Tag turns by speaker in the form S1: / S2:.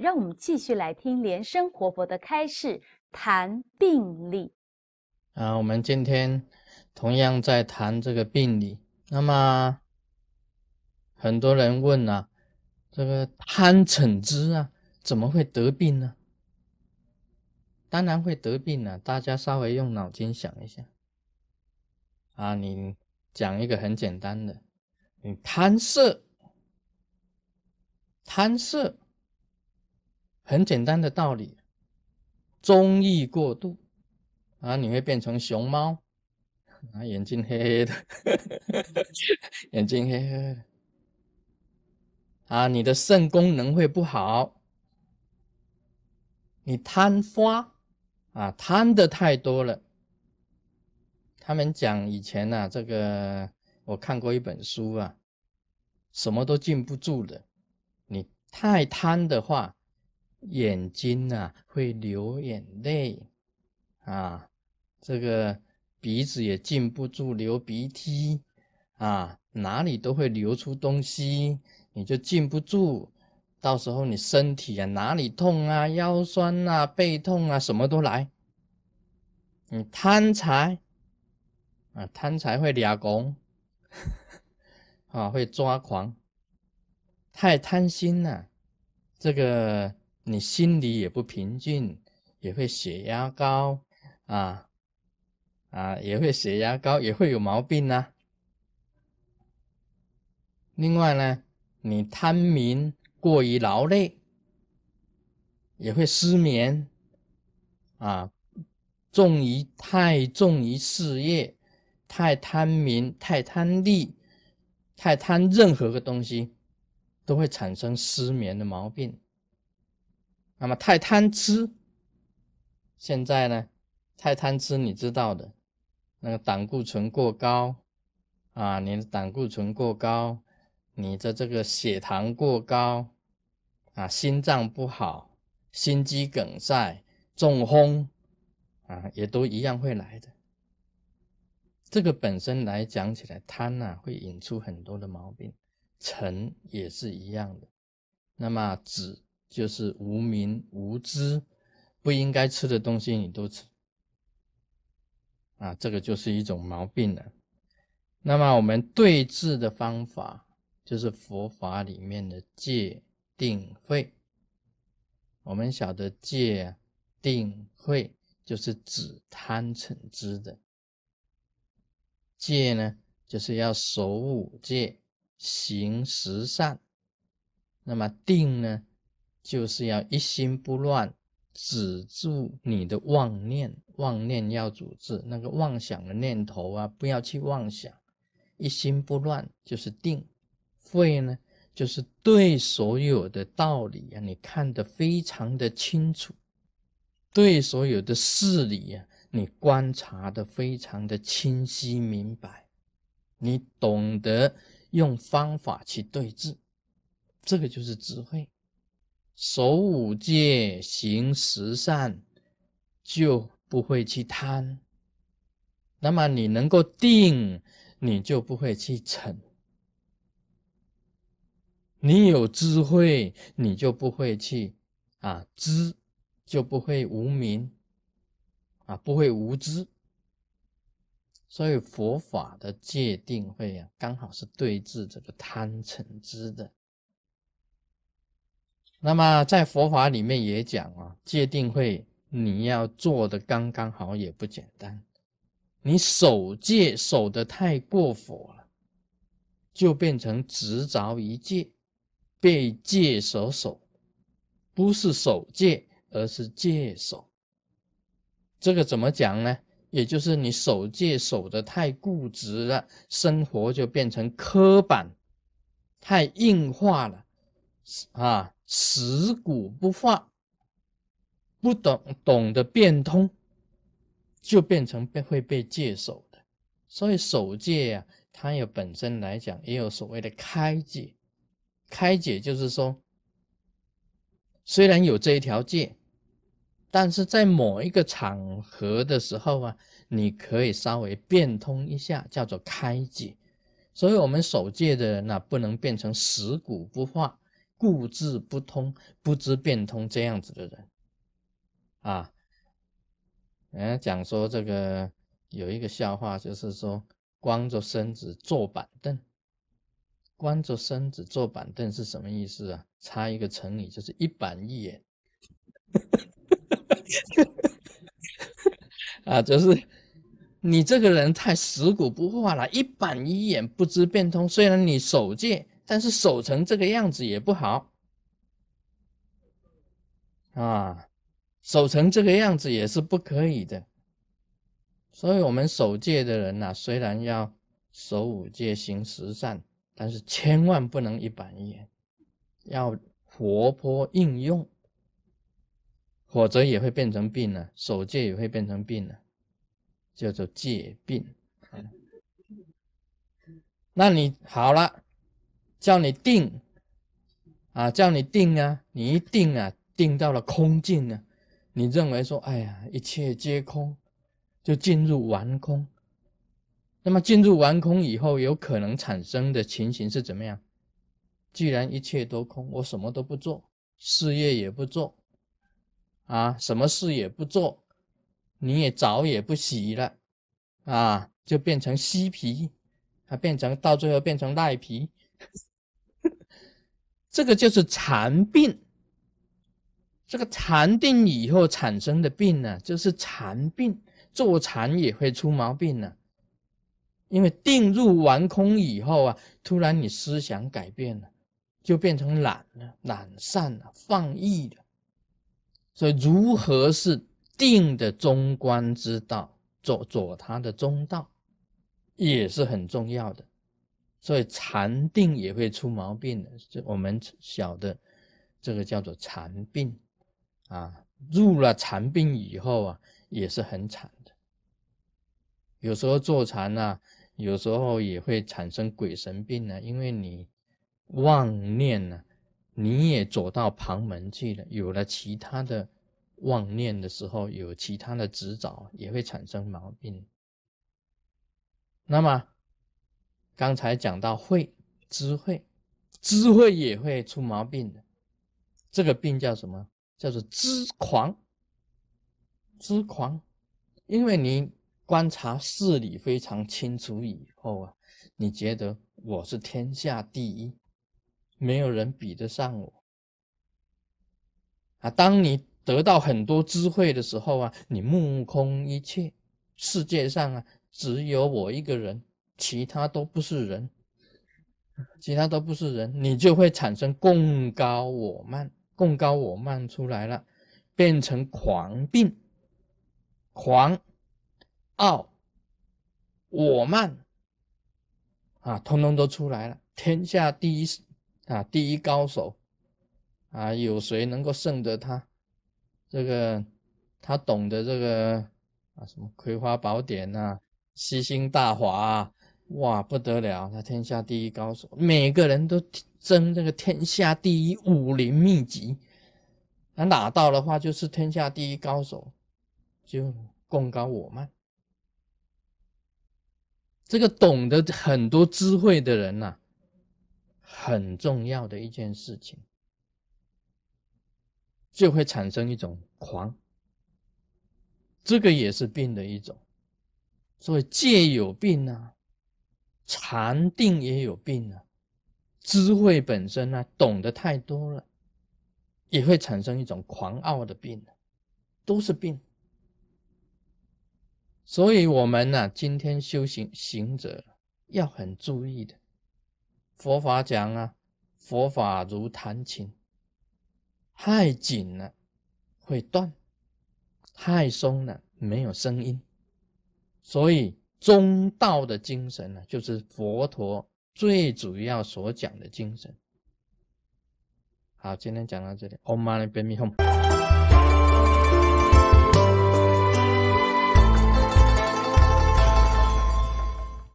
S1: 让我们继续来听莲生活佛的开示，谈病理。
S2: 啊，我们今天同样在谈这个病理。那么很多人问啊，这个贪嗔痴啊，怎么会得病呢？当然会得病了。大家稍微用脑筋想一下。啊，你讲一个很简单的，你贪色，贪色，很简单的道理，中意过度，啊，你会变成熊猫，啊，眼睛黑黑的，眼睛黑黑的，啊，你的肾功能会不好，你贪花，啊，贪的太多了。他们讲以前呢，这个我看过一本书啊，什么都禁不住的。你太贪的话，眼睛啊会流眼泪啊，这个鼻子也禁不住流鼻涕啊，哪里都会流出东西，你就禁不住，到时候你身体啊哪里痛啊，腰酸啊，背痛啊，什么都来。你贪财。啊，贪财会俩拱，啊，会抓狂，太贪心了，这个你心里也不平静，也会血压高，啊啊，也会血压高，也会有毛病呢。另外呢，你贪名过于劳累，也会失眠，啊，重于太重于事业。太贪名、太贪利、太贪任何个东西，都会产生失眠的毛病。那么太贪吃，现在呢，太贪吃，你知道的，那个胆固醇过高啊，你的胆固醇过高，你的这个血糖过高啊，心脏不好，心肌梗塞、中风啊，也都一样会来的。这个本身来讲起来，贪呐会引出很多的毛病，嗔也是一样的。那么止就是无名无知，不应该吃的东西你都吃，啊，这个就是一种毛病了。那么我们对治的方法，就是佛法里面的戒定慧。我们晓得戒定慧就是止贪嗔痴的。戒呢，就是要守五戒，行十善。那么定呢，就是要一心不乱，止住你的妄念，妄念要阻止那个妄想的念头啊，不要去妄想。一心不乱就是定。慧呢，就是对所有的道理啊，你看得非常的清楚，对所有的事理呀。你观察的非常的清晰明白，你懂得用方法去对治，这个就是智慧。守五戒，行十善，就不会去贪。那么你能够定，你就不会去逞。你有智慧，你就不会去啊知，就不会无明。啊，不会无知，所以佛法的界定会啊，刚好是对治这个贪嗔痴的。那么在佛法里面也讲啊，界定会你要做的刚刚好也不简单，你守戒守的太过火了，就变成执着一戒，被戒所守，不是守戒，而是戒守。这个怎么讲呢？也就是你守戒守的太固执了，生活就变成刻板，太硬化了，啊，死骨不化，不懂懂得变通，就变成被会被戒守的。所以守戒啊，它有本身来讲也有所谓的开解，开解就是说，虽然有这一条戒。但是在某一个场合的时候啊，你可以稍微变通一下，叫做开解。所以，我们守戒的人呢，不能变成死骨不化，固执不通、不知变通这样子的人啊。人家讲说这个有一个笑话，就是说光着身子坐板凳，光着身子坐板凳是什么意思啊？插一个成语，就是一板一眼。啊，就是你这个人太死骨不化了，一板一眼，不知变通。虽然你守戒，但是守成这个样子也不好啊，守成这个样子也是不可以的。所以，我们守戒的人呐，虽然要守五戒、行十善，但是千万不能一板一眼，要活泼应用。否则也会变成病了，守戒也会变成病了，叫做戒病。那你好了，叫你定啊，叫你定啊，你一定啊，定到了空境啊，你认为说，哎呀，一切皆空，就进入完空。那么进入完空以后，有可能产生的情形是怎么样？既然一切都空，我什么都不做，事业也不做。啊，什么事也不做，你也澡也不洗了，啊，就变成稀皮，啊变成到最后变成赖皮，这个就是禅病。这个禅定以后产生的病呢，就是禅病，坐禅也会出毛病呢。因为定入完空以后啊，突然你思想改变了，就变成懒了、懒散了、放逸了。所以，如何是定的中观之道，走走它的中道，也是很重要的。所以，禅定也会出毛病的。就我们晓得，这个叫做禅病啊。入了禅病以后啊，也是很惨的。有时候坐禅呢，有时候也会产生鬼神病呢，因为你妄念呢。你也走到旁门去了，有了其他的妄念的时候，有其他的执着，也会产生毛病。那么刚才讲到慧智慧，智慧也会出毛病的。这个病叫什么？叫做知狂。知狂，因为你观察事理非常清楚以后啊，你觉得我是天下第一。没有人比得上我啊！当你得到很多智慧的时候啊，你目空一切，世界上啊只有我一个人，其他都不是人，其他都不是人，你就会产生共高我慢，共高我慢出来了，变成狂病，狂傲我慢啊，通通都出来了，天下第一。啊，第一高手啊，有谁能够胜得他？这个他懂得这个啊，什么《葵花宝典》呐，《吸星大法》啊，哇，不得了！他天下第一高手，每个人都争这个天下第一武林秘籍。他拿到的话，就是天下第一高手，就共高我慢。这个懂得很多智慧的人呐。很重要的一件事情，就会产生一种狂，这个也是病的一种。所以戒有病啊，禅定也有病啊，智慧本身呢，懂得太多了，也会产生一种狂傲的病，都是病。所以，我们呢，今天修行行者要很注意的。佛法讲啊，佛法如弹琴，太紧了会断，太松了没有声音。所以中道的精神呢，就是佛陀最主要所讲的精神。好，今天讲到这里。Om Mani Padme Hum。